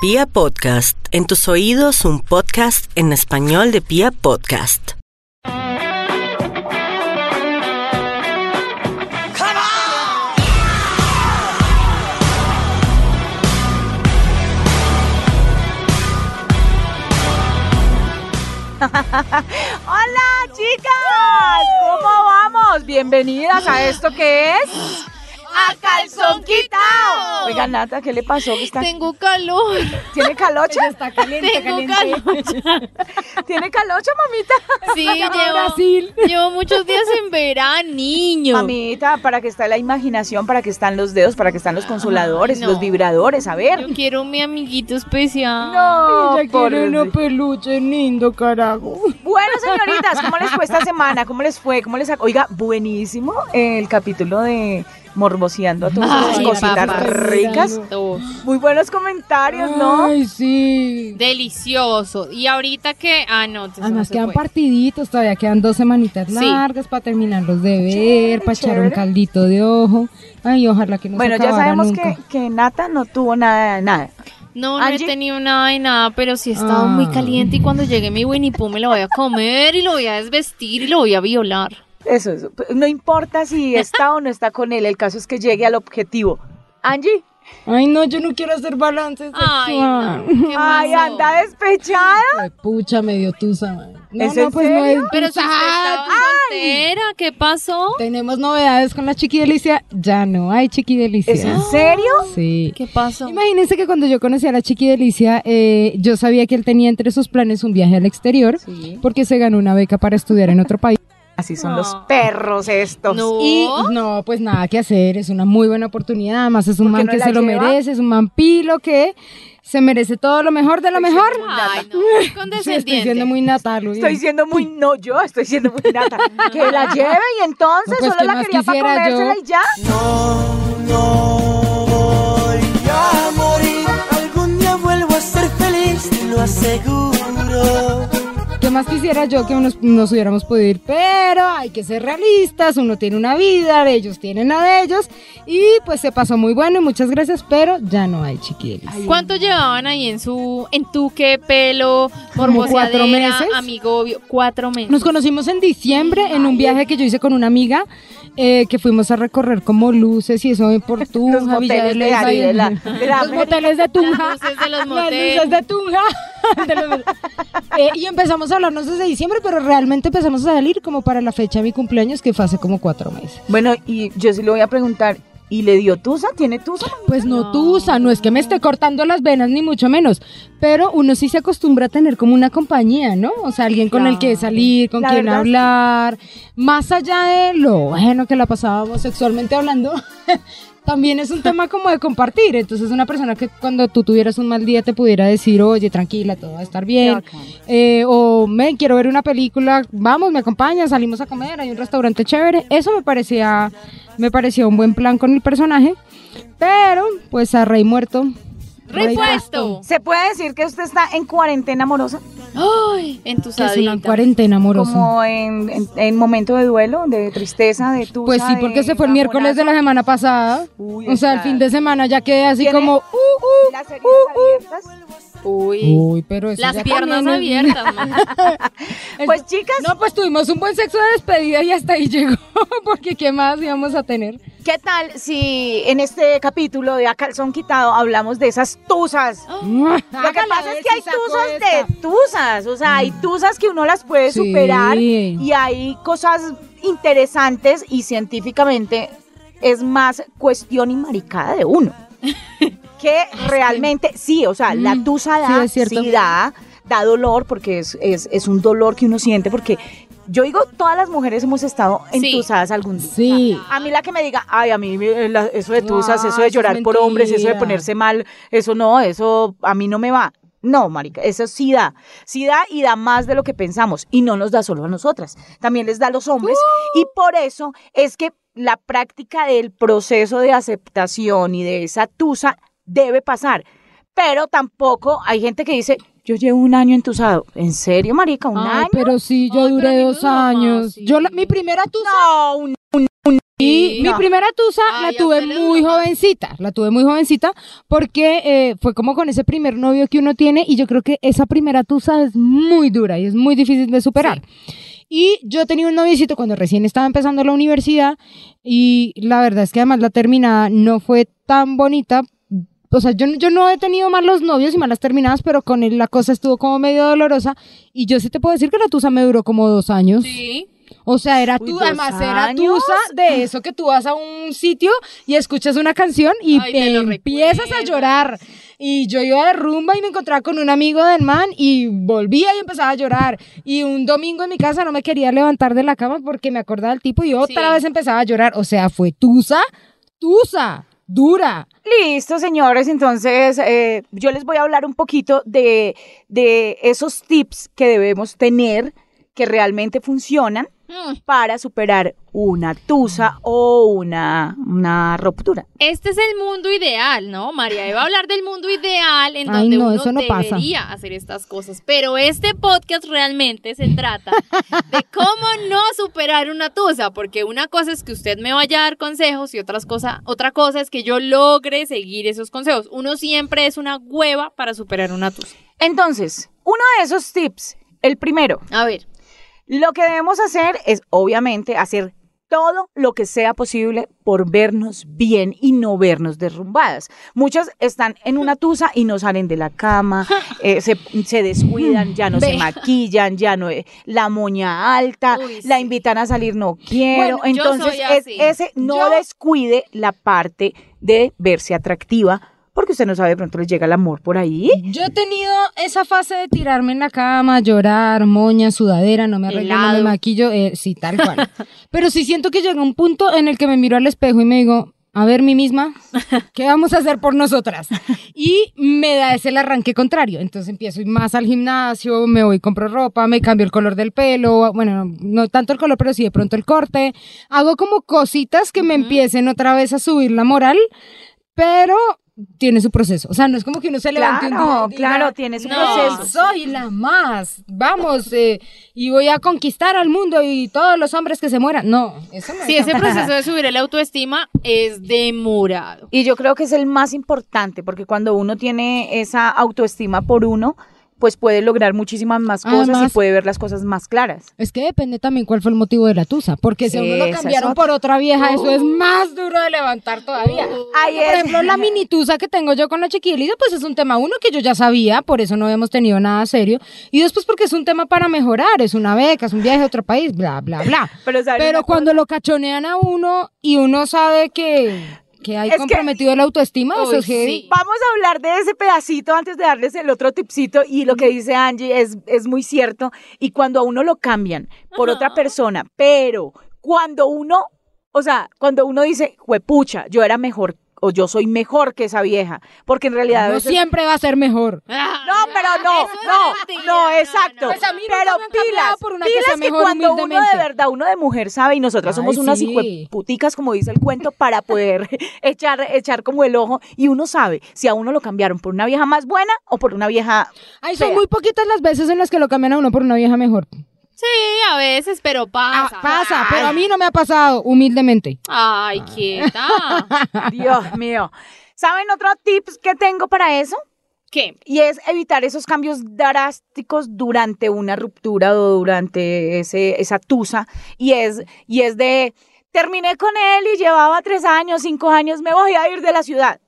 Pia Podcast, en tus oídos un podcast en español de Pia Podcast. Hola chicas, ¿cómo vamos? Bienvenidas a esto que es a calzón quitado. Oiga Nata, ¿qué le pasó? ¿Qué está- Tengo calor. ¿Tiene calocha? Está caliente, Tengo caliente. calor. ¿Tiene calocha, mamita? Sí, llevo, Brasil. llevo muchos días en verano, niño. Mamita, para que está la imaginación, para que están los dedos, para que están los consoladores, Ay, no. los vibradores, a ver. Yo quiero mi amiguito especial. No, Ella por quiere una peluche lindo, carajo. Bueno, señoritas, ¿cómo les fue esta semana? ¿Cómo les fue? ¿Cómo les... Oiga, buenísimo el capítulo de morboseando a todas esas Ay, cositas ricas. Muy buenos comentarios, ¿no? Ay, sí. Delicioso. Y ahorita que. Ah, no. Además se quedan puede. partiditos, todavía quedan dos semanitas Sí. largas para terminarlos de ver, Chévere, para echar un caldito de ojo. Ay, ojalá que no Bueno, se ya sabemos nunca. que, que Nata no tuvo nada de nada. No, no he tenido nada de nada, pero sí he estado muy Ah. caliente y cuando llegue mi Winnie Pooh me lo voy a comer y lo voy a desvestir y lo voy a violar. Eso, eso. No importa si está o no está con él, el caso es que llegue al objetivo. Angie, Ay, no, yo no quiero hacer balance sexual. Ay, anda despechada. Ay, pucha, me dio tusa, man. No, ¿Es no, en pues no es? Pero si soltera, ¿qué pasó? Tenemos novedades con la Chiqui Delicia. Ya no hay Chiqui Delicia. ¿Es en serio? Sí. ¿Qué pasó? Imagínense que cuando yo conocí a la Chiqui Delicia, eh, yo sabía que él tenía entre sus planes un viaje al exterior, Sí. porque se ganó una beca para estudiar en otro país. Así son los No. perros estos. No. Y no, pues nada que hacer, es una muy buena oportunidad, además es un ¿Por qué man no que se lo merece, es un man pilo que se merece todo lo mejor de lo mejor. Ay, no. Sí, estoy siendo muy natal. hoy. Estoy siendo muy, no, yo estoy siendo muy nata. Que la lleve y entonces No, pues, solo ¿qué la quería para yo? comérsela y ya. voy a morir. Algún día vuelvo a ser feliz, te lo aseguro. ¿Qué más quisiera yo que nos, nos hubiéramos podido ir? Pero hay que ser realistas, uno tiene una vida, ellos tienen la de ellos, y pues se pasó muy bueno y muchas gracias, pero ya no hay Chiqui Delicia. ¿Cuánto llevaban ahí en su, en tu qué pelo, Como cuatro morboseadera, meses. amigo? Cuatro meses. Nos conocimos en diciembre en un viaje que yo hice con una amiga eh, que fuimos a recorrer como luces y eso por Los Tunja, Villa moteles de de la- de la los moteles de Tunja. Las luces de los Las moteles. luces de Tunja. De los- Eh, y empezamos a hablarnos desde diciembre, pero realmente empezamos a salir como para la fecha de mi cumpleaños, que fue hace como cuatro meses. Bueno, y yo sí le voy a preguntar, ¿y le dio tusa? ¿Tiene tusa? Pues no, tusa, no es que me esté cortando las venas, ni mucho menos. Pero uno sí se acostumbra a tener como una compañía, ¿no? O sea, alguien con el que salir, con La quien hablar. Más allá de lo bueno que la pasábamos sexualmente hablando, también es un tema como de compartir. Entonces, una persona que cuando tú tuvieras un mal día te pudiera decir, oye, tranquila, todo va a estar bien. Eh, o, me quiero ver una película, vamos, me acompañas, salimos a comer, hay un restaurante chévere. Eso me parecía, me parecía un buen plan con el personaje. Pero, pues a Rey muerto. Rey Repuesto. ¿Se puede decir que usted está en cuarentena amorosa? Ay, Que es una cuarentena amorosa. Como en, en, en momento de duelo, de tristeza, de tusa. Pues sí, porque se fue el miércoles de la semana pasada. Uy, o sea, el fin de semana ya quedé así ¿Tiene como, uh, uh, Las heridas uh, abiertas. Uy. Uy, pero eso Las piernas también abiertas. Pues chicas, No, pues tuvimos un buen sexo de despedida y hasta ahí llegó, porque ¿qué más íbamos a tener? ¿qué tal si en este capítulo de A Calzón Quitado hablamos de esas tusas? Lo que pasa es que hay tusas de tusas, o sea, hay tusas que uno las puede Sí. superar y hay cosas interesantes y científicamente es más cuestión y maricada de uno. que realmente, sí, o sea, la Mm, tusa da, sí da, da dolor porque es, es, es un dolor que uno siente porque yo digo, todas las mujeres hemos estado Sí. entusadas algún día. Sí. A mí la que me diga, ay, a mí eso de tusas, eso de eso es llorar por hombres, eso de ponerse mal, eso no, eso a mí no me va. No, marica, eso sí da, sí da y da más de lo que pensamos y no nos da solo a nosotras, también les da a los hombres y por eso es que la práctica del proceso de aceptación y de esa tusa debe pasar, pero tampoco hay gente que dice, yo llevo un año entusado, ¿en serio, marica, un Ay, año? pero sí, yo Ay, duré dos años. sí. Yo, la- mi primera tusa, No, un, un- un Y mi primera tusa Ay, la tuve muy jovencita, la tuve muy jovencita porque eh, fue como con ese primer novio que uno tiene y yo creo que esa primera tusa es muy dura y es muy difícil de superar. Y yo tenía un noviecito cuando recién estaba empezando la universidad y la verdad es que además la terminada no fue tan bonita. O sea, yo, yo no he tenido malos novios y malas terminadas, pero con él la cosa estuvo como medio dolorosa. Y yo sí te puedo decir que la tusa me duró como dos años. Sí. O sea, era Uy, tú, ¿dos además era tusa de eso que tú vas a un sitio y escuchas una canción y Ay, te empiezas a llorar. Y yo iba de rumba y me encontraba con un amigo del man y volvía y empezaba a llorar. Y un domingo en mi casa no me quería levantar de la cama porque me acordaba del tipo y otra Sí. vez empezaba a llorar. O sea, fue tusa, tusa, dura. Listo, señores. Entonces, eh, yo les voy a hablar un poquito de, de esos tips que debemos tener que realmente funcionan. Para superar una tusa o una, una ruptura. Este es el mundo ideal, ¿no? María Eva va a hablar del mundo ideal en Ay, donde no, uno eso no pasa. debería hacer estas cosas. Pero este podcast realmente se trata de cómo no superar una tusa, porque una cosa es que usted me vaya a dar consejos y otras cosa, otra cosa es que yo logre seguir esos consejos. Uno siempre es una hueva para superar una tusa. Entonces, uno de esos tips, el primero, A ver, Lo que debemos hacer es, obviamente, hacer todo lo que sea posible por vernos bien y no vernos derrumbadas. Muchas están en una tusa y no salen de la cama, eh, se, se descuidan, ya no se maquillan, ya no, eh, la moña alta, Uy, la invitan a salir, no quiero. Bueno, Entonces, es- ese no Yo- descuide la parte de verse atractiva, porque usted no sabe, de pronto le llega el amor por ahí. Yo he tenido esa fase de tirarme en la cama, llorar, moña, sudadera, no me arreglo, no me maquillo, eh, sí, tal cual. Pero sí siento que llega un punto en el que me miro al espejo y me digo, a ver, mi misma, ¿qué vamos a hacer por nosotras? Y me da ese el arranque contrario. Entonces empiezo a ir más al gimnasio, me voy, compro ropa, me cambio el color del pelo, bueno, no, no tanto el color, pero sí de pronto el corte. Hago como cositas que me empiecen otra vez a subir la moral, pero tiene su proceso. O sea, no es como que uno se levante un día Claro, claro, tiene su No. proceso. soy la más, vamos, eh, y voy a conquistar al mundo y todos los hombres que se mueran. No, eso no si es ese proceso de subir el autoestima es demorado. Y yo creo que es el más importante, porque cuando uno tiene esa autoestima por uno, pues puede lograr muchísimas más cosas Además- y puede ver las cosas más claras. Es que depende también cuál fue el motivo de la tusa, porque si a uno lo cambiaron por otra vieja, eso es más duro de levantar todavía. Ahí Por es. ejemplo, la mini tusa que tengo yo con la chiquilita, pues es un tema uno que yo ya sabía, por eso no habíamos tenido nada serio, y después porque es un tema para mejorar, es una beca, es un viaje a otro país, bla, bla, bla. Pero, ¿sabe Pero una cuando lo cachonean a uno y uno sabe que, que hay Es que- comprometido la autoestima, eso Uy, es heavy. sí. Vamos a hablar de ese pedacito antes de darles el otro tipcito y lo que dice Angie es, es muy cierto. Y cuando a uno lo cambian por otra persona, pero cuando uno, o sea, cuando uno dice, juepucha, yo era mejor o yo soy mejor que esa vieja, porque en realidad a No veces- siempre va a ser mejor. No, pero no, es no, mentira. no, exacto. Pues a mí nunca pero pilas, por una que pilas sea que, mejor cuando uno de verdad, uno de mujer sabe y nosotras somos unas sí. hijueputicas, como dice el cuento, para poder echar, echar como el ojo y uno sabe si a uno lo cambiaron por una vieja más buena o por una vieja Ay, son muy poquitas las veces en las que lo cambian a uno por una vieja mejor. Sí, a veces, pero Ah, pasa. pasa, pero a mí no me ha pasado, humildemente. Ay, quieta. Dios mío. ¿Saben otro tips que tengo para eso? ¿Qué? Y es evitar esos cambios drásticos durante una ruptura o durante ese, esa tusa. Y es, y es de, terminé con él y llevaba tres años, cinco años, me voy a ir de la ciudad.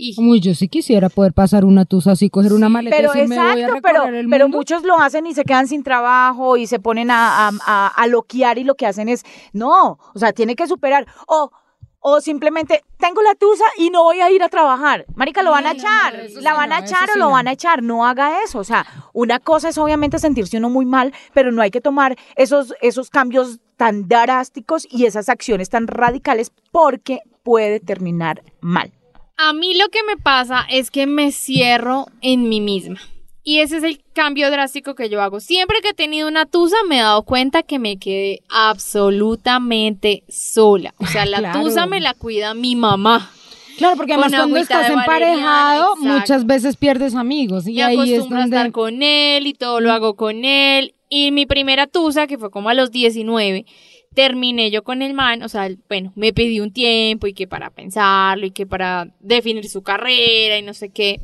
Y- Uy, yo sí quisiera poder pasar una tusa así, coger una maleta Pero y decir, me voy a exacto, recorrer pero, el pero muchos lo hacen y se quedan sin trabajo y se ponen a, a, a, a loquear y lo que hacen es, no, o sea, tiene que superar. O, o simplemente, tengo la tusa y no voy a ir a trabajar. Marica, lo van a No, no, echar. no, la sí van a echar o lo van a echar. No haga eso. O sea, una cosa es obviamente sentirse uno muy mal, pero no hay que tomar esos, esos cambios tan drásticos y esas acciones tan radicales porque puede terminar mal. A mí lo que me pasa es que me cierro en mí misma. Y ese es el cambio drástico que yo hago. Siempre que he tenido una tusa me he dado cuenta que me quedé absolutamente sola. O sea, la Claro. tusa me la cuida mi mamá. Claro, porque además cuando estás emparejado, muchas veces pierdes amigos. Y Me ahí es acostumbro a donde... estar con él y todo lo hago con él. Y mi primera tusa, que fue como a los 19, terminé yo con el man, o sea, bueno, me pidió un tiempo y que para pensarlo y que para definir su carrera y no sé qué.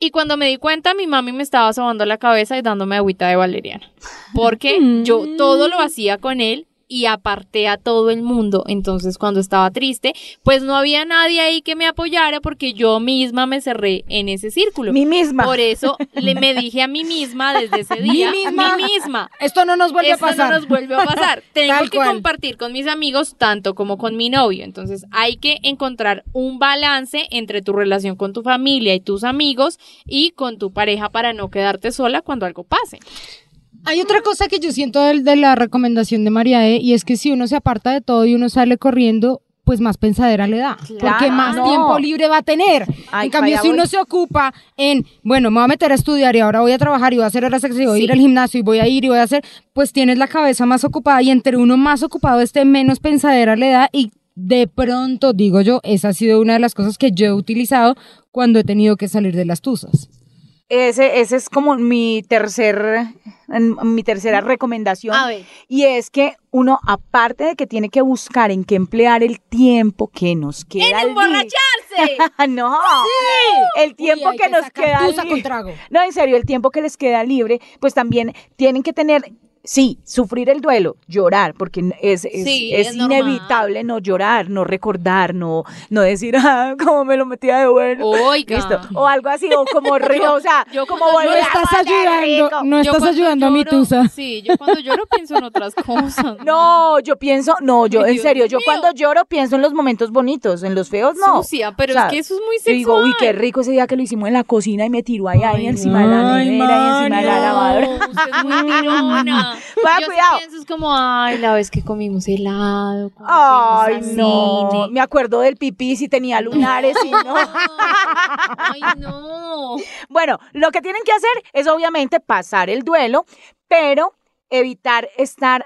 Y cuando me di cuenta, mi mami me estaba sobando la cabeza y dándome agüita de valeriana. Porque yo todo lo hacía con él y aparté a todo el mundo. Entonces, cuando estaba triste, pues no había nadie ahí que me apoyara porque yo misma me cerré en ese círculo. Mi misma. Por eso le, me dije a mí misma desde ese Mi día, misma. mí misma, Esto no nos vuelve esto a pasar. no nos vuelve a pasar. Tengo Tal que cual. compartir con mis amigos tanto como con mi novio. Entonces hay que encontrar un balance entre tu relación con tu familia y tus amigos y con tu pareja para no quedarte sola cuando algo pase. Hay otra cosa que yo siento del- de, la recomendación de María E, y es que si uno se aparta de todo y uno sale corriendo, pues más pensadera le da. Porque Claro. más No. tiempo libre va a tener. Ay, en cambio, si uno voy. se ocupa en, bueno, me voy a meter a estudiar y ahora voy a trabajar y voy a hacer horas extras y voy a ir al gimnasio y voy a ir y voy a hacer, pues tienes la cabeza más ocupada y entre uno más ocupado esté, menos pensadera le da y de pronto, digo yo, esa ha sido una de las cosas que yo he utilizado cuando he tenido que salir de las tuzas. Ese, ese es como mi tercer, mi tercera recomendación. A ver. Y es que uno, aparte de que tiene que buscar en qué emplear el tiempo que nos queda ¡En emborracharse! no, el tiempo Uy, que, nos queda con trago. No, en serio, el tiempo que les queda libre, pues también tienen que tener, sí, sufrir el duelo, llorar, porque es, es, Sí, es es normal. inevitable no llorar, no recordar, no, no decir, ah, cómo me lo metía de bueno. Oiga. Listo. O algo así, o como río, o sea, yo como cuando No estás ayudando, no Yo estás ayudando a mi tusa. Sí, yo cuando lloro pienso en otras cosas. No, yo pienso, no, yo, en Dios serio, yo mío. cuando lloro pienso en los momentos bonitos, en los feos no. Sucia, pero O sea, es que eso es muy Yo digo, uy, qué sexual. rico ese día que lo hicimos en la cocina y me tiró ahí, ahí Ay, encima de la ay, nevera y encima de la lavadora. Usted es muy tirona. Vaya, Yo sí cuidado. pienso es como, ay, la vez que comimos helado. Ay, no. cine. Me acuerdo del pipí si tenía lunares y no. Ay, no. Bueno, lo que tienen que hacer es obviamente pasar el duelo, pero evitar estar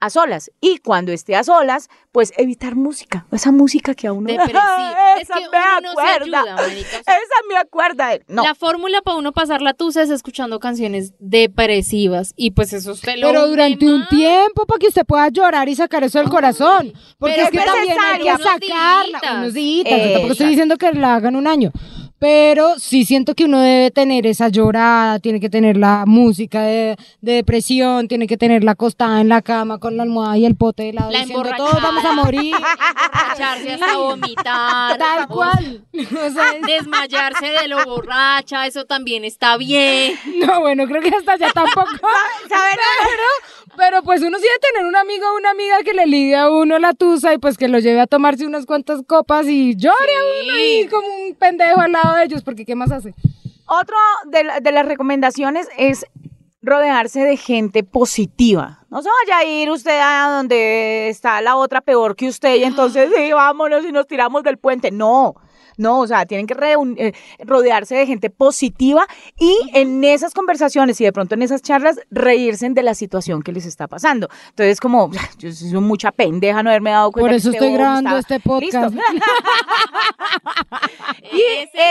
a solas. Y cuando esté a solas, pues evitar música. Esa música que a uno Depresiva. Es Esa que me uno no se acuerda. ayuda, marica. O sea, Esa me acuerda. No. La fórmula para uno pasar la tusa es escuchando canciones depresivas. Y pues eso usted lo Pero durante un tiempo para que usted pueda llorar y sacar eso del corazón. Porque pero es que también hay que sacarla. Unos días. tampoco estoy Exacto. diciendo que la hagan un año. Pero sí siento que uno debe tener esa llorada, tiene que tener la música de, de depresión, tiene que tener la acostada en la cama con la almohada y el pote de helado La diciendo todos vamos a morir. Emborracharse hasta vomitar. Tal cual. O sea, Desmayarse de lo borracha, eso también está bien. no, bueno, creo que hasta allá tampoco. Pero, pero pues uno sí debe tener un amigo o una amiga que le ligue a uno la tusa y pues que lo lleve a tomarse unas cuantas copas y llore a uno y como un pendejo al lado de ellos, porque ¿qué más hace? Otro de, la- de las recomendaciones es rodearse de gente positiva. No se vaya a ir usted a donde está la otra peor que usted y entonces sí, vámonos y nos tiramos del puente. No. No, o sea, tienen que eh, rodearse de gente positiva y en esas conversaciones y de pronto en esas charlas reírse de la situación que les está pasando. Entonces, como, yo soy mucha pendeja no haberme dado cuenta Por eso este estoy grabando este podcast. Listo. Y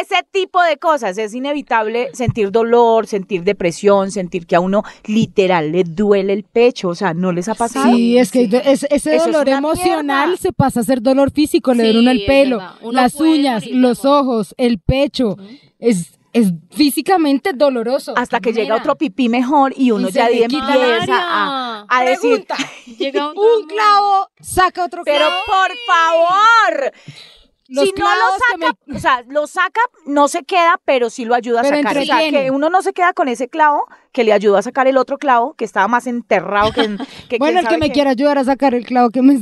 ese tipo de cosas es inevitable sentir dolor, sentir depresión, sentir que a uno literal le duele el pecho, o sea, ¿no les ha pasado? Sí, es que es- ese es dolor emocional mierda. se pasa a ser dolor físico, le duele Sí, uno el pelo. Uno las uñas, los ojos, el pecho. Es, es físicamente doloroso. Hasta que llega otro pipí mejor y uno Y se ya ahí empieza a, a decir, Pregunta. Llega un, clavo saca otro pero clavo. por favor, Los si no lo que saca, o sea, lo saca, no se queda, pero sí lo ayuda a Pero sacar. O sea, que uno no se queda con ese clavo que le ayudó a sacar el otro clavo que estaba más enterrado que, en- que Bueno, el que me qué. quiera ayudar a sacar el clavo que me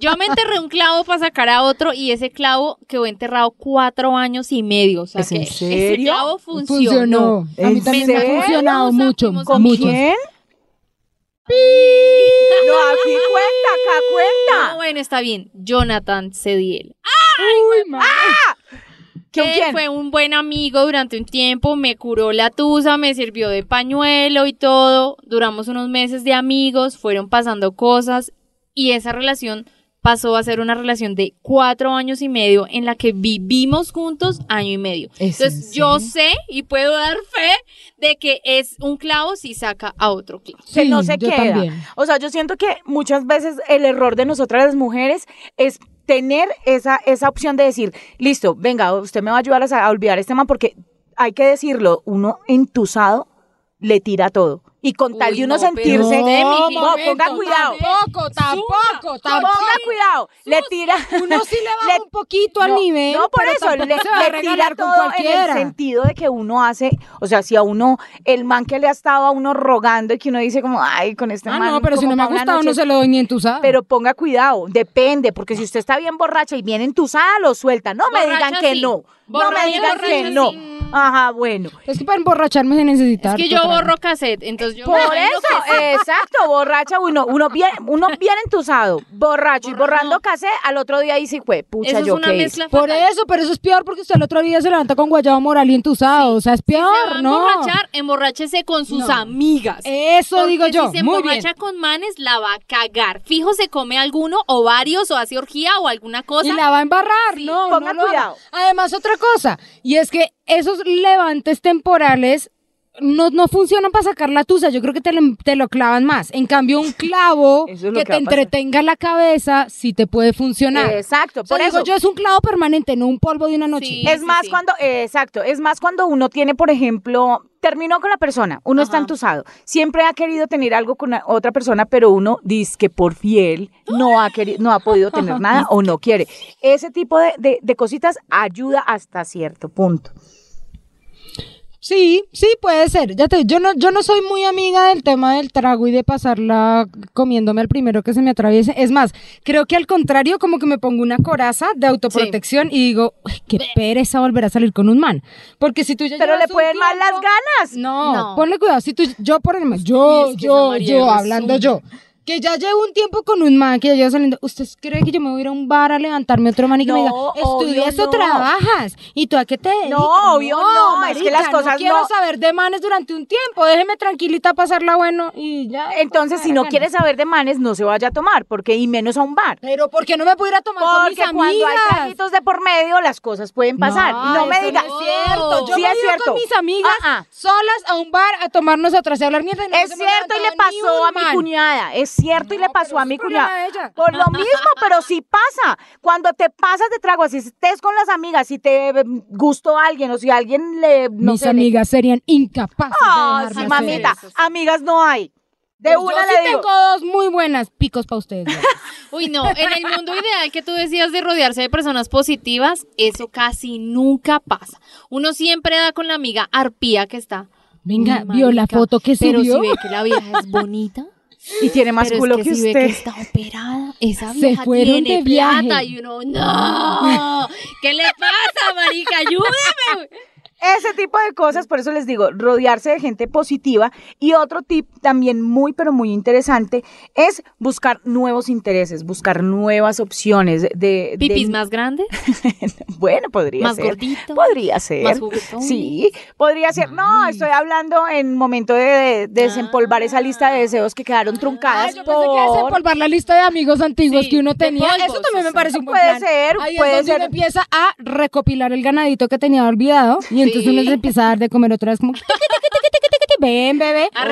Yo me enterré un clavo para sacar a otro y ese clavo quedó enterrado cuatro años y medio. O sea ¿Es que en ese serio? clavo funcionó. funcionó. A mí ¿En también me ha funcionado mucho. ¿Con muchos. quién? No, aquí cuenta, acá No, cuenta. bueno, está bien. Jonathan Cediel. Uy, ma. ¿Con que quién? fue un buen amigo durante un tiempo, me curó la tusa, me sirvió de pañuelo y todo. Duramos unos meses de amigos, fueron pasando cosas y esa relación pasó a ser una relación de cuatro años y medio en la que vivimos juntos año y medio. ¿Es en Entonces yo sé y puedo dar fe de que es un clavo si saca a otro clavo. que Sí, no se yo queda. también. O sea, yo siento que muchas veces el error de nosotras las mujeres es tener esa, esa opción de decir, listo, venga, usted me va a ayudar a, a olvidar este man porque hay que decirlo, uno entusado le tira todo. Y con tal de uno no, sentirse... No, miji. ponga cuidado. Tampoco, tampoco, tampoco. Ponga cuidado. Le tira... Uno sí le baja le- un poquito al no, nivel. No, por eso, le, va tira con todo en el sentido de que uno hace, o sea, si a uno, el man que le ha estado a uno rogando y que uno dice como, ay, con este Ah, man. no, pero si no me ha gustado, no noche". se lo doy ni entusado. Pero ponga cuidado, depende, porque si usted está bien borracha y bien entusada, lo suelta. No me digan que sí. no. No me digan que no. Ajá, bueno. Es que para emborracharme se necesita. Es que yo borro cassette, entonces yo Por eso, exacto, borracha, uno, uno bien, uno bien entusado, borracho y Borra- borrando no. casé, al otro día dice, fue, pucha, Eso es yo una qué hice?". mezcla Por fatal. eso, pero eso es peor porque usted el otro día se levanta con guayabo moral y entusado. O sea, es Si se va peor, a ¿no? emborrachar, emborráchese con sus No. amigas. Eso Porque digo yo. Si se Muy bien. emborracha con manes, la va a cagar. Fijo, se come alguno, o varios, o hace orgía, o alguna cosa. Y la va a embarrar, Sí, no, ponga no lo haga. cuidado. Además, otra cosa, y es que esos levantes temporales no, no funcionan para sacar la tusa, yo creo que te lo, te lo clavan más. En cambio, un clavo es que, que te entretenga la cabeza sí te puede funcionar. Exacto, O sea, por digo eso. yo, es un clavo permanente, no un polvo de una noche. Sí. Es más sí. cuando, eh, exacto, es más cuando uno tiene, por ejemplo, terminó con la persona, uno está entusado, siempre ha querido tener algo con otra persona, pero uno dice que por fiel no ha querido, no ha podido tener nada o no quiere. Ese tipo de, de- de cositas ayuda hasta cierto punto. Sí, sí, puede ser. Ya te, yo no, yo no soy muy amiga del tema del trago y de pasarla comiéndome al primero que se me atraviese. Es más, creo que al contrario, como que me pongo una coraza de autoprotección y digo, "Uy, qué pereza volver a salir con un man. Porque si tú ya Pero le pueden mal las ganas. No, No. ponle cuidado. Si tú, yo por el yo, yo, yo, hablando un- yo. Que ya llevo un tiempo con un man que ya llevo saliendo. ¿Usted cree que yo me voy a ir a un bar a levantarme otro man y que me diga, estudias o no. trabajas? ¿Y tú a qué te dedicas? No, obvio no, es que las cosas no quiero saber de manes durante un tiempo. Déjeme tranquilita pasarla bueno y ya. Entonces, si no Bueno. quiere saber de manes, no se vaya a tomar, porque y menos a un bar. Pero ¿por qué no me puedo ir a tomar con mis Porque cuando hay amigas? traguitos de por medio, las cosas pueden pasar. no me eso diga. no es cierto. Yo Sí me es cierto. con mis amigas Ah, ah. solas a un bar a tomarnos atrás y hablar mierda. y no Es cierto y le pasó a mi cuñada, es cierto y le pasó pero a mi ella. Por lo mismo, pero sí pasa. Cuando te pasas de trago, si estés con las amigas, si te eh, gustó alguien o si alguien le no Mis sé, le- amigas serían incapaces Ah, de sí, mamita, eso. amigas no hay. De Pues una yo le sí digo. tengo dos muy buenas picos para ustedes. Uy, no, en el mundo ideal que tú decías de rodearse de personas positivas, eso casi nunca pasa. Uno siempre da con la amiga arpía que está. Venga, "Uy, vio la foto que Pero subió. si ve que la vieja es bonita. Y tiene más pero culo es que, que, si ve usted. que está operada, esa Se vieja fueron tiene de viaje. plata y uno, no, ¿qué le pasa, marica? Ayúdeme. Ese tipo de cosas, por eso les digo, rodearse de gente positiva. Y otro tip también muy, pero muy interesante es buscar nuevos intereses, buscar nuevas opciones. De, de- ¿Pipis más grandes? Bueno, podría ¿Más ser. gordito? Podría ser. ¿Más juguetón? Sí, podría ser. No, estoy hablando en momento de, de desempolvar esa lista de deseos que quedaron truncadas yo pensé que por... desempolvar la lista de amigos antiguos Sí, que uno tenía. polvos, Eso también me parece un buen puede plan. ser, Ahí puede es donde ser. uno empieza a recopilar el ganadito que tenía olvidado y entonces uno se empieza a dar de comer otra vez como ven bebé. A.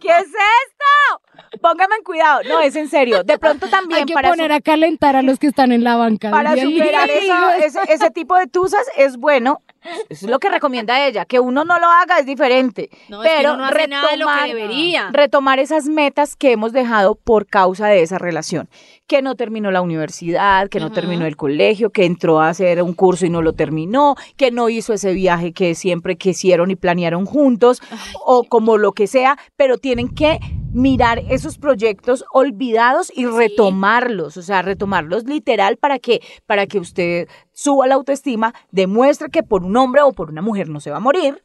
¿Qué es esto? Póngame en cuidado. No, es en serio. De pronto también Hay que para poner a calentar a los que están en la banca. Para superar eso- ese, ese tipo de tusas es bueno. Eso es lo que recomienda ella. Que uno no lo haga es diferente. No, es que pero no nada de lo que retomar, debería. retomar esas metas que hemos dejado por causa de esa relación. Que no terminó la universidad, que no terminó el colegio, que entró a hacer un curso y no lo terminó, que no hizo ese viaje que siempre quisieron y planearon juntos, o como lo que sea, pero tienen que mirar esos proyectos olvidados y retomarlos, o sea, retomarlos literal para que para que usted suba la autoestima, demuestre que por un hombre o por una mujer no se va a morir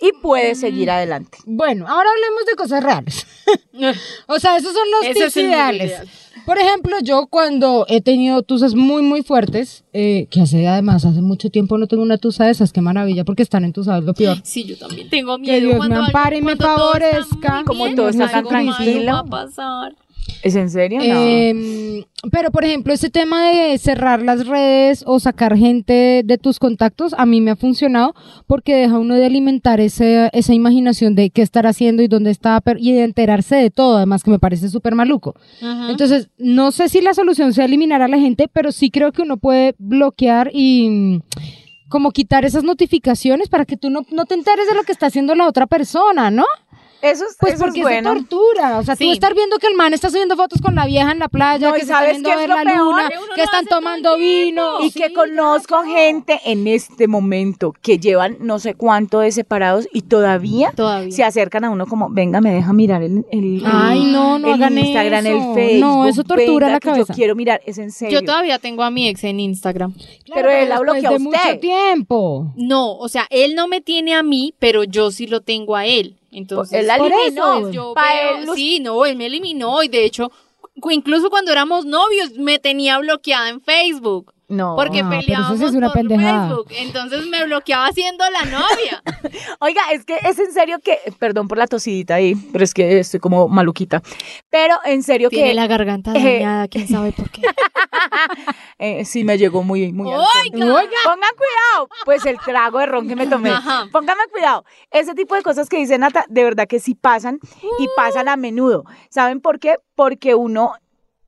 y puede seguir adelante. Bueno, ahora hablemos de cosas reales. o sea, esos son los tips ideales. ideal. Por ejemplo, yo cuando he tenido tusas muy, muy fuertes, eh, que hace además, hace mucho tiempo no tengo una tusa de esas, qué maravilla, porque están entusadas, lo peor. Sí, yo también tengo Que miedo. Dios me algo- ampare y me todo favorezca. Como bien, todo está tan tranquilo. va a pasar. ¿Es en serio? No. Em, pero, por ejemplo, ese tema de cerrar las redes o sacar gente de tus contactos, a mí me ha funcionado porque deja uno de alimentar ese, esa imaginación de qué estar haciendo y dónde está y de enterarse de todo, además que me parece súper maluco. Entonces, no sé si la solución sea eliminar a la gente, pero sí creo que uno puede bloquear y mm, como quitar esas notificaciones para que tú no, no te enteres de lo que está haciendo la otra persona, ¿no? Eso es, Pues eso porque es bueno. es de tortura. O sea, tú Sí. estar viendo que el man está subiendo fotos con la vieja en la playa, No, que ¿y se está sabes viendo a es ver lo la peor? luna, Que están tomando vino. Y Sí, que conozco claro. gente en este momento que llevan no sé cuánto de separados y todavía, Todavía. se acercan a uno como, venga, me deja mirar el, el, Ay, el- no, no el hagan Instagram, eso. el Facebook. No, eso tortura la que Yo cabeza. quiero mirar, es en serio. Yo todavía tengo a mi ex en Instagram. Claro, pero él la bloqueó a usted. mucho tiempo. No, o sea, él no me tiene a mí, pero yo sí lo tengo a él. Entonces, él la eliminó. yo veo- los- sí, no, él me eliminó y de hecho, incluso cuando éramos novios, me tenía bloqueada en Facebook. No. Porque Ah, pero eso sí es una por pendejada. Facebook. Entonces me bloqueaba siendo la novia. Oiga, es que es en serio que, perdón por la tosidita ahí, pero es que estoy como maluquita. Pero en serio Tiene que la garganta eh, dañada, quién sabe por qué. eh, sí me llegó muy, muy Oiga. Pongan cuidado. Pues el trago de ron que me tomé. Ajá. Póngame cuidado. Ese tipo de cosas que dice Nata, de verdad que sí pasan y pasan a menudo. ¿Saben por qué? Porque uno,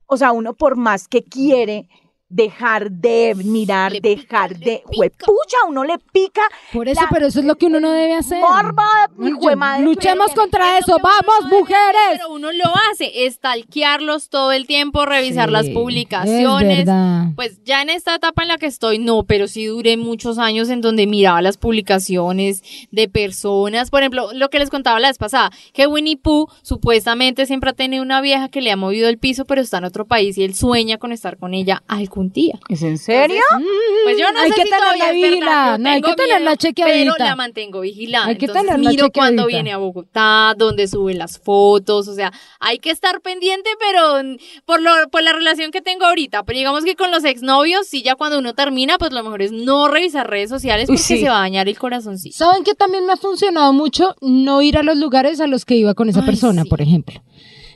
o sea, uno por más que quiere dejar de mirar, Le dejar pica, de... Juepucha, uno le pica Por eso, La- pero eso es lo que uno no debe hacer. morbo madre. Luchemos pero- contra eso. ¡Vamos, mujeres! hacer, Pero uno lo hace, estalquearlos todo el tiempo, revisar las publicaciones. Pues ya en esta etapa en la que estoy, no, pero sí duré muchos años en donde miraba las publicaciones de personas. Por ejemplo, lo que les contaba la vez pasada, que Winnie Pooh supuestamente siempre ha tenido una vieja que le ha movido el piso, pero está en otro país y él sueña con estar con ella algún día. ¿Es en serio? Pues yo no Hay sé que si tenerla todavía es verdad, vigilada, no, hay que tenerla miedo, chequeadita. Pero la mantengo vigilada. Hay que Entonces tenerla miro cuando chequeadita. viene a Bogotá, dónde sube las fotos, o sea, hay que estar pendiente, pero mm, por lo por la relación que tengo ahorita, pero digamos que con los exnovios, sí, ya cuando uno termina, pues lo mejor es no revisar redes sociales porque sí. se va a dañar el corazoncito. ¿Saben que también me ha funcionado mucho no ir a los lugares a los que iba con esa Ay, persona, sí. por ejemplo?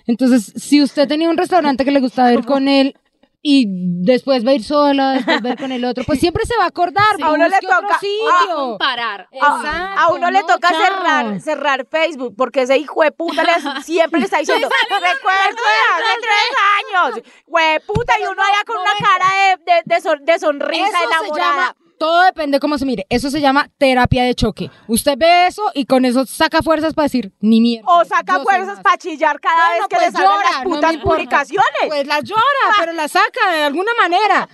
Entonces, si usted tenía un restaurante que le gustaba ir con él y después va a ir sola, después va a ir con el otro, pues siempre se va a acordar. Sí. A uno le toca- A comparar. A, Exacto, a uno le no, toca chao. cerrar, cerrar Facebook porque ese hijo de puta le- siempre le está diciendo, recuerdo de hace tres años, hueputa, y uno allá con una cara de, de, de son- de sonrisa Eso se enamorada. llama, todo depende cómo se mire. Eso se llama terapia de choque. Usted ve eso y con eso saca fuerzas para decir, ni mierda. O saca fuerzas para chillar cada Bueno, vez que pues le salen llora, las putas publicaciones. Pues la llora, pero la saca de alguna manera.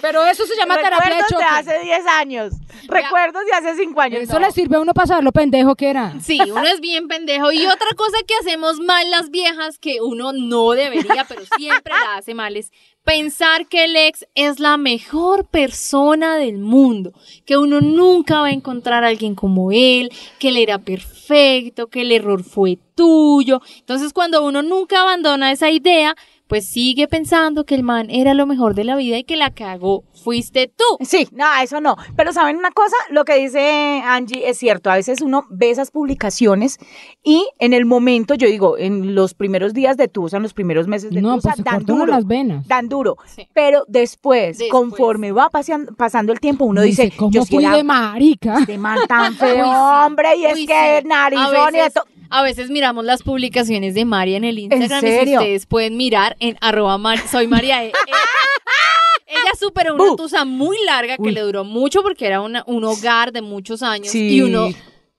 Pero eso se llama terapia de Recuerdos choque. de hace 10 años. Recuerdos de hace 5 años. Eso no. le sirve a uno para saber lo pendejo que era. Sí, uno es bien pendejo. Y otra cosa que hacemos mal las viejas, que uno no debería, pero siempre la hace mal, es pensar que el ex es la mejor persona del mundo, que uno nunca va a encontrar a alguien como él, que él era perfecto, que el error fue tuyo. Entonces, cuando uno nunca abandona esa idea, pues sigue pensando que el man era lo mejor de la vida y que la cagó fuiste tú. Sí, no, eso no. Pero ¿saben una cosa? Lo que dice Angie es cierto. A veces uno ve esas publicaciones y en el momento, yo digo, en los primeros días de Tusa, en los primeros meses de No, Tusa, pues dan duro. las venas. Dan duro. Sí. Pero después, Después. conforme va pasando el tiempo, uno dice, ¿cómo yo fui de marica? de man tan feo, hombre, y es que sí. narizón a y de veces, todo. A veces miramos las publicaciones de María en el Instagram y serio? ustedes pueden mirar en arroba Mar- soy María E. Ella superó una Bu. tusa muy larga que Uy. le duró mucho porque era una- un hogar de muchos años Sí. y uno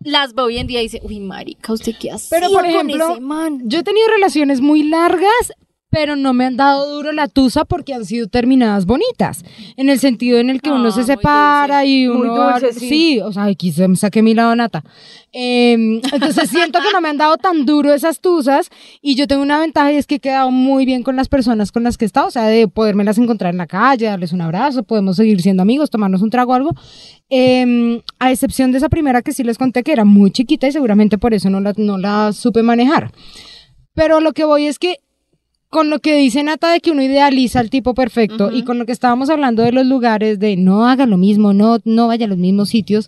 las ve hoy en día y dice, uy, marica, ¿usted qué hace Pero, por con ejemplo, ese man? Yo he tenido relaciones muy largas, pero no me han dado duro la tusa porque han sido terminadas bonitas. En el sentido en el que uno Ah, se muy separa y Muy uno... dulce, sí. o sea, aquí se me saqué mi lado nata. Eh, entonces siento que no me han dado tan duro esas tusas y yo tengo una ventaja y es que he quedado muy bien con las personas con las que he estado, o sea, de podérmelas encontrar en la calle, darles un abrazo, podemos seguir siendo amigos, tomarnos un trago o algo. Eh, a excepción de esa primera que sí les conté que era muy chiquita y seguramente por eso no la, no la supe manejar. Pero lo que voy es que con lo que dice Nata de que uno idealiza al tipo perfecto y con lo que estábamos hablando de los lugares de no haga lo mismo, no, no vaya a los mismos sitios,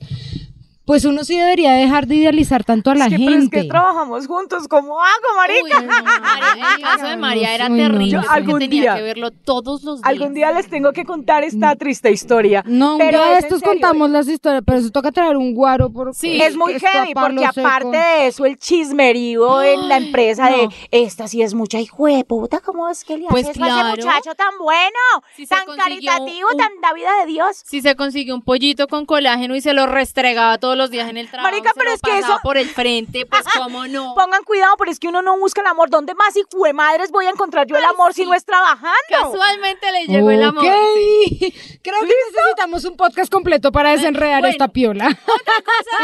pues uno sí debería dejar de idealizar tanto a la Es que, pero es gente. que trabajamos juntos, ¿cómo hago, marica? Uy, no, María, el caso de María era Uy, no, terrible. yo algún tenía día- que verlo todos los días. Algún día les tengo que contar esta triste historia. no, un pero día es estos contamos las historias, pero eso toca traer un guaro porque Sí, Es muy heavy porque seco. aparte de eso el chismerío en la empresa de esta sí es mucha hijo de puta, ¿cómo es que le Pues haces a ese claro. muchacho tan bueno, Si se tan caritativo, un- tan da vida de Dios? Si se consiguió un pollito con colágeno y se lo restregaba todos los días en el trabajo, Marica, se pero lo es que eso- por el frente, pues cómo no. Pongan cuidado, pero es que uno no busca el amor. ¿Dónde más hijo de madres voy a encontrar yo el Ay, amor si sí. no es trabajando? Casualmente le llegó el amor. Ok. Creo que necesitamos un podcast completo para desenredar Bueno. esta piola.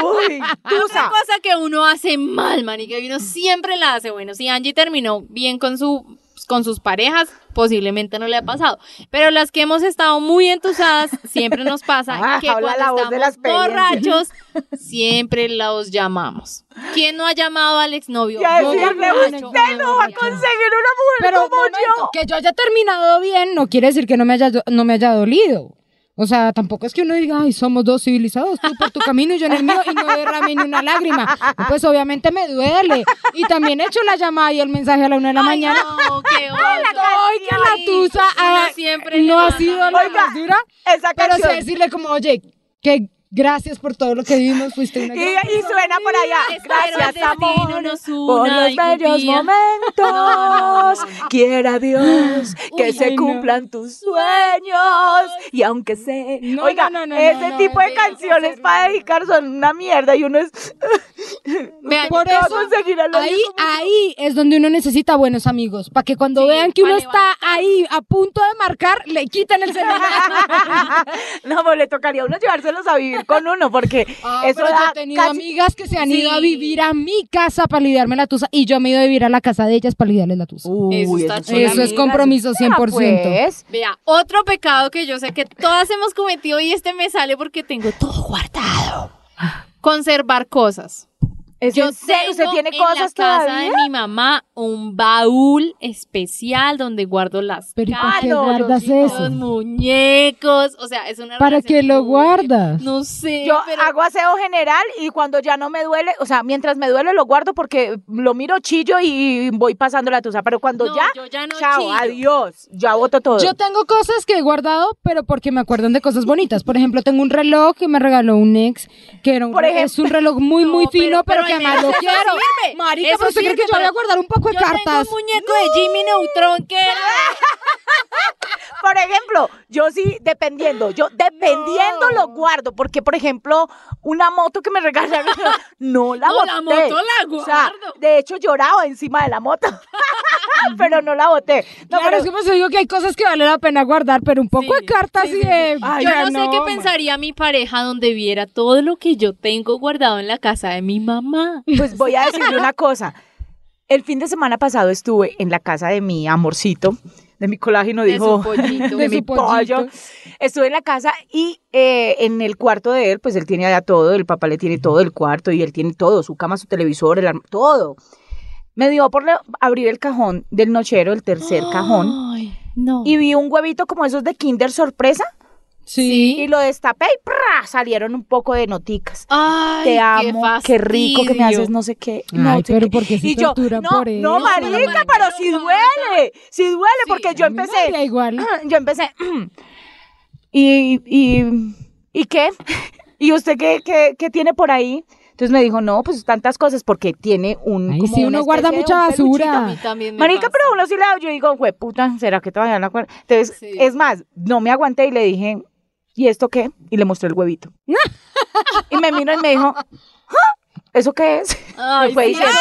Uy, Otra cosa que uno hace mal, manica, y uno siempre la hace. Bueno, si Angie terminó bien con su con sus parejas, posiblemente no le ha pasado. Pero las que hemos estado muy entusadas, siempre nos pasa Ah, que cuando la voz de la estamos borrachos, siempre los llamamos. ¿Quién no ha llamado al exnovio? Y a Yo decirle, borracho, usted no va a conseguir una mujer Pero como momento, yo. que yo haya terminado bien no quiere decir que no me haya, no me haya dolido. O sea, tampoco es que uno diga, ay, somos dos civilizados, tú por tu camino y yo en el mío, y no derrame ni una lágrima. Pues obviamente me duele. Y también he hecho la llamada y el mensaje a la una de la Ay, mañana. no, qué oso. Ay, que la tusa uno ah, siempre no ha sido la Oiga, más dura, Esa pero sí canción. decirle como, oye, que gracias por todo lo que vivimos, fuiste una Y, gran y suena por allá. Gracias, amor. nos Por los bellos día. momentos. Quiera Dios que Uy, se ay, no. cumplan tus sueños. Y aunque sé. No, Oiga, no, no, no, ese no, tipo de canciones para dedicar son una mierda. Y uno es. Vean, Por ¿Qué va a eso, conseguir al ahí, ahí es donde uno necesita buenos amigos, para que cuando Sí, vean que uno está ahí a punto de marcar, le quiten el celular. no, pues le tocaría a uno llevárselos a vivir con uno, porque Ah, eso pero yo he tenido casi- amigas que se han ido a vivir a mi casa para lidiarme la tusa y yo me he ido a vivir a la casa de ellas para lidiarles la tusa. Eso está. Eso es compromiso 100%. pues. Vea, otro pecado que yo sé que todas hemos cometido y este me sale porque tengo todo guardado. Conservar cosas. ¿Es Yo serio? ¿Usted tiene en cosas la casa todavía? de mi mamá un baúl especial donde guardo las Pero ¿y para qué guardas Diosito. los eso? muñecos, o sea, es una ¿Para qué lo guardas? No sé, Yo pero hago aseo general y cuando ya no me duele, o sea, mientras me duele lo guardo porque lo miro chillo y voy pasando la tusa, pero cuando No, ya, yo ya no chao, chillo. adiós, ya boto todo. Yo tengo cosas que he guardado, pero porque me acuerdan de cosas bonitas. Por ejemplo, tengo un reloj que me regaló un ex, que era un, Por re- ejemplo. es un reloj muy, muy No, fino, pero, pero- que lo quiero. sirve. Marica, Eso pero usted cree que yo voy a guardar un poco de yo cartas. tengo un muñeco de Jimmy Neutron que era Por ejemplo, yo sí, dependiendo, yo dependiendo lo guardo, porque por ejemplo, una moto que me regalaron, no la No, boté. la moto la O sea, guardo. de hecho lloraba encima de la moto, pero no la boté. No, claro, pero- es que pues yo digo que hay cosas que vale la pena guardar, pero un poco Sí, de cartas sí, y de... Ay, yo no sé qué pensaría mi pareja donde viera todo lo que yo tengo guardado en la casa de mi mamá. Pues voy a decirle una cosa. El fin de semana pasado estuve en la casa de mi amorcito, de mi colágeno, De dijo, pollito. de, De mi pollito. pollo. Estuve en la casa y eh, en el cuarto de él, pues él tiene allá todo, el papá le tiene todo el cuarto y él tiene todo, su cama, su televisor, el todo. Me dio por abrir el cajón del nochero, el tercer cajón, Ay, no. y vi un huevito como esos de Kinder sorpresa Sí. y lo destapé y ¡prá! salieron un poco de noticas. Ay, Te amo, qué, rico que me haces no sé qué. Ay, no sé pero qué. ¿por qué se y yo, no, por no, eso? marica, ¿Para pero sí lo duele, sí duele, Sí, porque yo empecé, igual. yo empecé, y, y, ¿y qué? ¿Y usted qué, qué, qué tiene por ahí? Entonces me dijo, no, pues tantas cosas, porque tiene un, Ay, como sí, uno guarda mucha basura. A mí también me Marica, pasa. pero uno sí le da, yo digo, güey, puta, ¿será que todavía no acuerdo? Entonces, Sí. es más, no me aguanté y le dije, ¿y esto qué? Y le mostré el huevito. y me miró y me dijo, "¿Ah? ¿eso qué es? Ay, fue diciendo.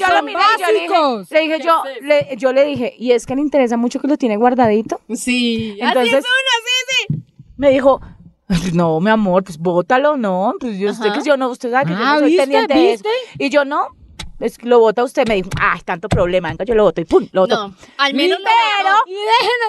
yo lo miré y yo le dije, básicos. le dije yo, ¿Qué es le, yo le dije, ¿y es que le interesa mucho que lo tiene guardadito? Sí, Entonces- así es uno, sí, sí. Me dijo, "Ay, no, mi amor, pues bótalo, no, pues yo usted que yo no, usted sabe que yo Ah, no soy ¿viste? pendiente de eso. ¿Viste? Y yo no, es lo bota usted, me dijo, ay, tanto problema, venga, yo lo voto y pum, lo voto. No, al menos Pero,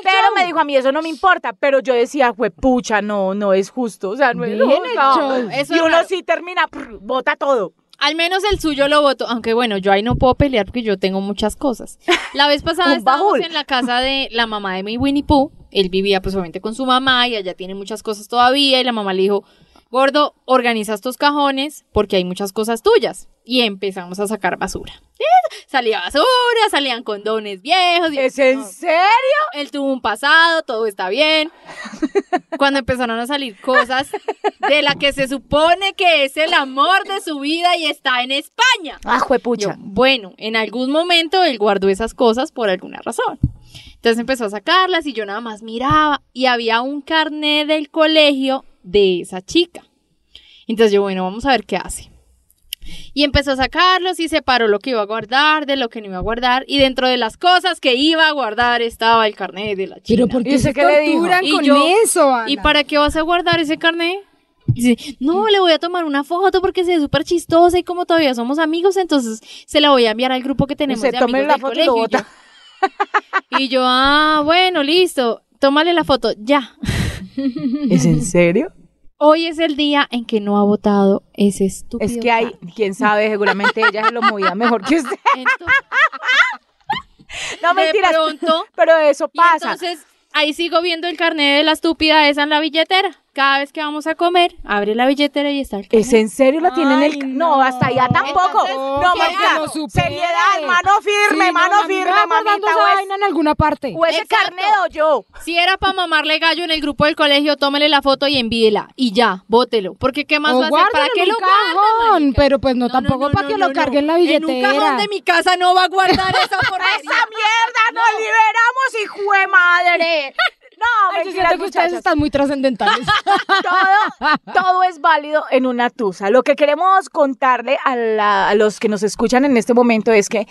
pero me dijo a mí, eso no me importa, pero yo decía, fue pucha, no, no es justo, o sea, no es justo. Eso y uno sí termina, prr, bota todo. Al menos el suyo lo votó, aunque bueno, yo ahí no puedo pelear porque yo tengo muchas cosas. La vez pasada estábamos en la casa de la mamá de mi Winnie Pooh. Él vivía pues obviamente con su mamá y allá tiene muchas cosas todavía y la mamá le dijo, gordo, organiza estos cajones porque hay muchas cosas tuyas. Y empezamos a sacar basura. Salía basura, salían condones viejos. y- ¿Es en serio? él tuvo un pasado, todo está bien. Cuando empezaron a salir cosas de la que se supone que es el amor de su vida y está en España. Ah, Yo, juepucha. bueno, en algún momento él guardó esas cosas por alguna razón. Entonces empezó a sacarlas y yo nada más miraba y había un carnet del colegio de esa chica. Entonces yo, bueno, vamos a ver qué hace. Y empezó a sacarlos y separó lo que iba a guardar de lo que no iba a guardar. Y dentro de las cosas que iba a guardar estaba el carnet de la chica. Pero ¿por ¿Y qué se torturan Y con yo- eso, Ana? ¿Y para qué vas a guardar ese carnet? Dice, no, le voy a tomar una foto porque se ve súper chistosa y como todavía somos amigos, entonces se la voy a enviar al grupo que tenemos Se de tome amigos la del foto colegio. Y yo, y yo, ah, bueno, listo, tómale la foto, ya. ¿Es en serio? Hoy es el día en que no ha votado ese estúpido Es que hay, quién sabe, seguramente ella se lo movía mejor que usted. Entonces, No, de mentiras. pronto, Pero eso pasa. entonces ahí sigo viendo el carnet de la estúpida esa en la billetera. Cada vez que vamos a comer, abre la billetera y está el carnet. ¿Es en serio la tiene en el Ay, ca- no, no. hasta allá tampoco. Entonces, no, ¿qué marica, seriedad, mano firme, Sí, mano no, firme, mamita. esa O, es- vaina en alguna parte. o ese Exacto. carnet o yo. Si era para mamarle gallo en el grupo del colegio, tómele la foto y envíela. Y ya, bótelo. Porque ¿qué más o va a hacer? ¿Para qué lo cajón, pero pues no, tampoco para que lo cargue en la billetera. En un cajón de mi casa no va a guardar esa porquería. ¡Esa mierda! ¡Nos liberamos, hijo de madre! No, Ay, yo siento que ustedes están muy trascendentales. todo, todo es válido en una tusa. Lo que queremos contarle a, la- a los que nos escuchan en este momento es que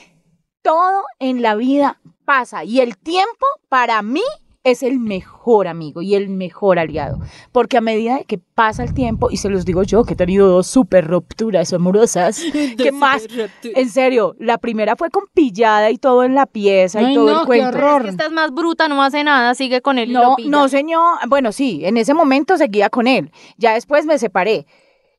todo en la vida pasa y el tiempo para mí es el mejor amigo y el mejor aliado. Porque a medida que pasa el tiempo, y se los digo yo que he tenido dos súper rupturas amorosas, que más, en serio, la primera fue con pillada y todo en la pieza y todo no, el qué cuento. horror. Es que estás más bruta, no hace nada, sigue con él y lo No, pilla. no, señor. Bueno, sí, en ese momento seguía con él. Ya después me separé.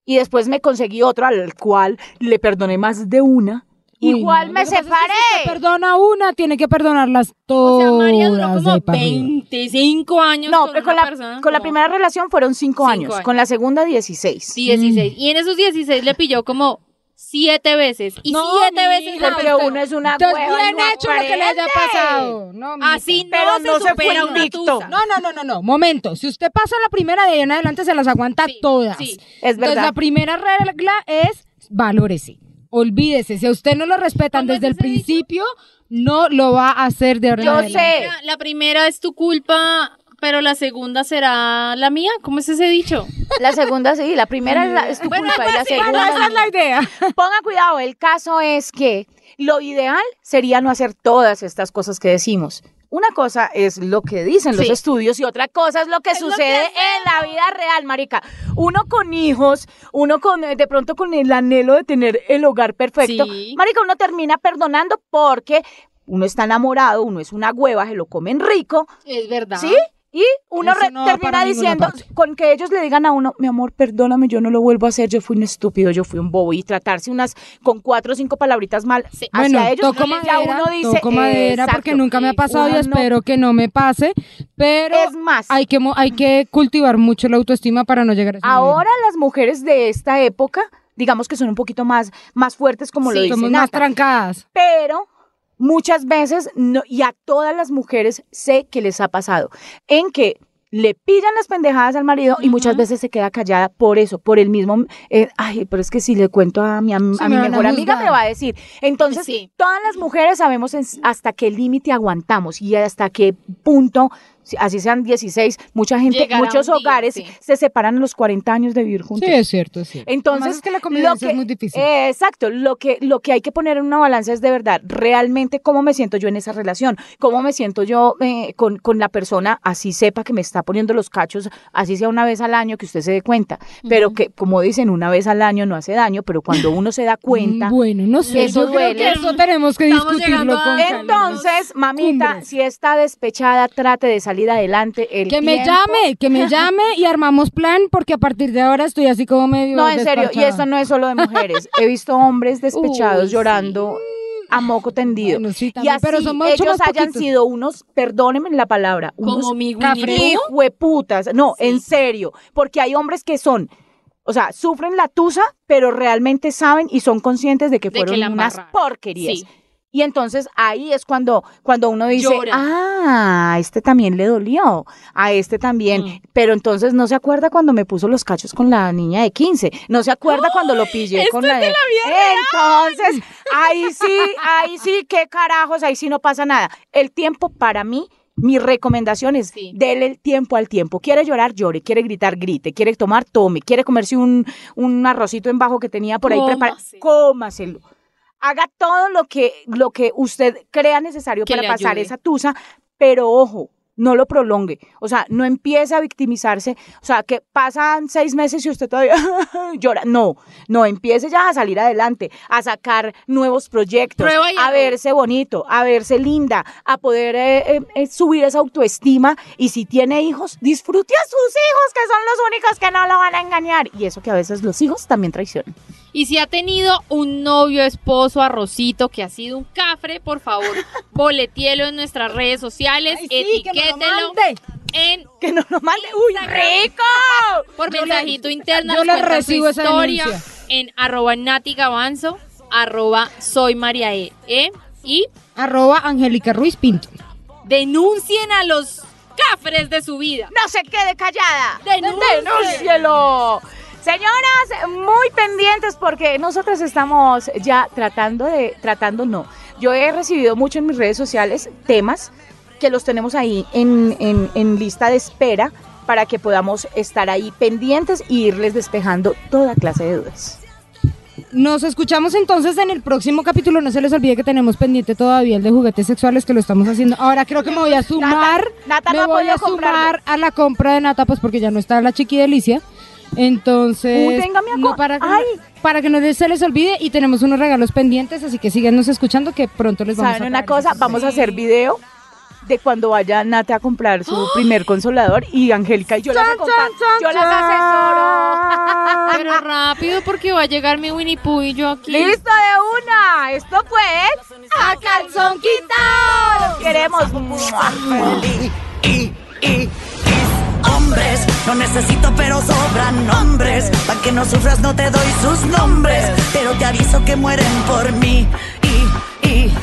Y después me conseguí otro al cual le perdoné más de una. Uy, Igual no, me pasa es que separé. si perdona una, tiene que perdonarlas O todas. sea, María duró como de para arriba. 25 años no, con, pero con, una la, persona. con la No, primera relación fueron cinco, Cinco años, años. Con la segunda, 16. 16. Y en esos 16 le pilló como 7 veces. Y No, 7 veces la Porque uno es una Entonces, hueva bien no hecho lo que le haya pasado. No. Así no, Pero se, no se supera fue invicto. No, no, no, no, no. Momento. Si usted pasa la primera de ahí en adelante, se las aguanta Sí, todas. sí. Es Entonces, verdad. la primera regla es valórese. Olvídese. Si a usted no lo respetan ¿Cómo es desde el principio, no lo va a hacer de ahora Yo sé. La, la primera es tu culpa, pero la segunda será la mía. ¿Cómo es ese dicho? La segunda sí, la primera es, la- es tu Bueno, culpa y la segunda. Bueno, esa es la idea. Ponga cuidado, el caso es que lo ideal sería no hacer todas estas cosas que decimos. Una cosa es lo que dicen los Sí. estudios y otra cosa es lo que Es lo sucede que en la vida real, marica. Uno con hijos, uno con eh, de pronto con el anhelo de tener el hogar perfecto. Sí. Marica, uno termina perdonando porque uno está enamorado, uno es una hueva, se lo comen rico, Es verdad. ¿sí? Y uno Eso no termina diciendo, con que ellos le digan a uno, mi amor, perdóname, yo no lo vuelvo a hacer, yo fui un estúpido, yo fui un bobo, y tratarse unas con cuatro o cinco palabritas mal Sí. hacia Bueno, ellos, toco ya madera, uno dice, toco madera exacto, porque nunca me ha pasado y no- espero que no me pase, pero Es más, hay que mo- hay que cultivar mucho la autoestima para no llegar a nivel. ahora las mujeres de esta época, digamos que son un poquito más, más fuertes, como lo Sí, dice somos más trancadas. pero muchas veces, no, y a todas las mujeres sé que les ha pasado, en que le pillan las pendejadas al marido y muchas veces se queda callada por eso, por el mismo, eh, ay, pero es que si le cuento a mi, Sí, a mi mejor amiga me va a decir. Entonces, Sí. todas las mujeres sabemos en- hasta qué límite aguantamos y hasta qué punto, así sean 16, mucha gente, Llegará muchos día, hogares sí. se separan a los 40 años de vivir juntos. Sí, es cierto, es cierto. Entonces, Además es que la lo convivencia que- es muy difícil. eh, exacto, lo que, lo que hay que poner en una balanza es de verdad, realmente cómo me siento yo en esa relación, cómo me siento yo eh, con, con la persona, así sepa que me está poniendo los cachos, así sea una vez al año que usted se dé cuenta, pero que como dicen, una vez al año no hace daño, pero cuando uno se da cuenta... Bueno, no sé. Eso yo creo duele. que eso tenemos que Estamos discutirlo con. Entonces, mamita, Cumbres. si está despechada, trate de salir adelante. El Que me llame, que me llame y armamos plan porque a partir de ahora estoy así como medio No, en serio, y esto no es solo de mujeres. He visto hombres despechados Uy, sí. llorando a moco tendido. Bueno, sí, y así pero son mucho ellos hayan poquitos. sido unos, perdónenme la palabra, unos Como mi hijueputas. No, Sí. en serio, porque hay hombres que son O sea, sufren la tusa, pero realmente saben y son conscientes de que De que fueron la unas porquerías. Sí. Y entonces ahí es cuando, cuando uno dice, Llora. ah, a este también le dolió, a este también, Mm. pero entonces no se acuerda cuando me puso los cachos con la niña de 15, no se acuerda cuando lo pillé esto con la es de de... la vida entonces, ahí sí, ahí sí, qué carajos, ahí sí no pasa nada. El tiempo para mí... Mi recomendación es Sí. dele el tiempo al tiempo. Quiere llorar, llore. Quiere gritar, grite. Quiere tomar, tome. Quiere comerse un, un arrocito en bajo que tenía por ahí preparado. Cómaselo. Haga todo lo que, lo que usted crea necesario Que para pasar ayude. esa tusa, pero ojo, no lo prolongue. O sea, no empiece a victimizarse. O sea, que pasan seis meses y usted todavía llora. No, no, empiece ya a salir adelante, a sacar nuevos proyectos, a verse bonito, a verse linda, a poder eh, eh, eh, subir esa autoestima. Y si tiene hijos, disfrute a sus hijos, que son los únicos que no lo van a engañar. Y eso que a veces los hijos también traicionan. Y si ha tenido un novio, esposo, arrosito que ha sido un cafre, por favor, boletielo en nuestras redes sociales, Ay, sí, que nos lo etiquételo mande. en Que no lo mande. ¡Uy, rico! por mensajito interno. yo nos le recibo esa historia denuncia. en arroba Nati Gavanzo, arroba soy María E. ¿eh? Y Arroba Angélica Ruiz Pinto. denuncien a los cafres de su vida. No se quede callada. Denúncielo. Señoras, muy pendientes porque nosotras estamos ya tratando de, tratando no. Yo he recibido mucho en mis redes sociales temas que los tenemos ahí en, en- en lista de espera para que podamos estar ahí pendientes y irles despejando toda clase de dudas. Nos escuchamos entonces en el próximo capítulo. No se les olvide que tenemos pendiente todavía el de juguetes sexuales que lo estamos haciendo. Ahora creo que me voy a sumar. Nata no me ha voy a sumar comprarlo. a la compra de Nata, pues porque ya no está la chiqui delicia. Entonces, Uy, venga, mi no, amor. para, que, Ay. para que no se les olvide y tenemos unos regalos pendientes, así que síganos escuchando que pronto les vamos ¿Saben a una cosa? Vamos a hacer video de cuando vaya Nate a comprar su primer consolador y Angélica y yo las Chan, acompaño. chan, chan, Yo las asesoro. Pero rápido porque va a llegar mi Winnie Pooh y yo aquí. ¡Listo de una! Esto fue a calzón quitado. Los queremos. Y, y, y, y, hombres, no necesito pero sobran nombres, para que no sufras no te doy sus nombres, pero te aviso que mueren por mí. Y, y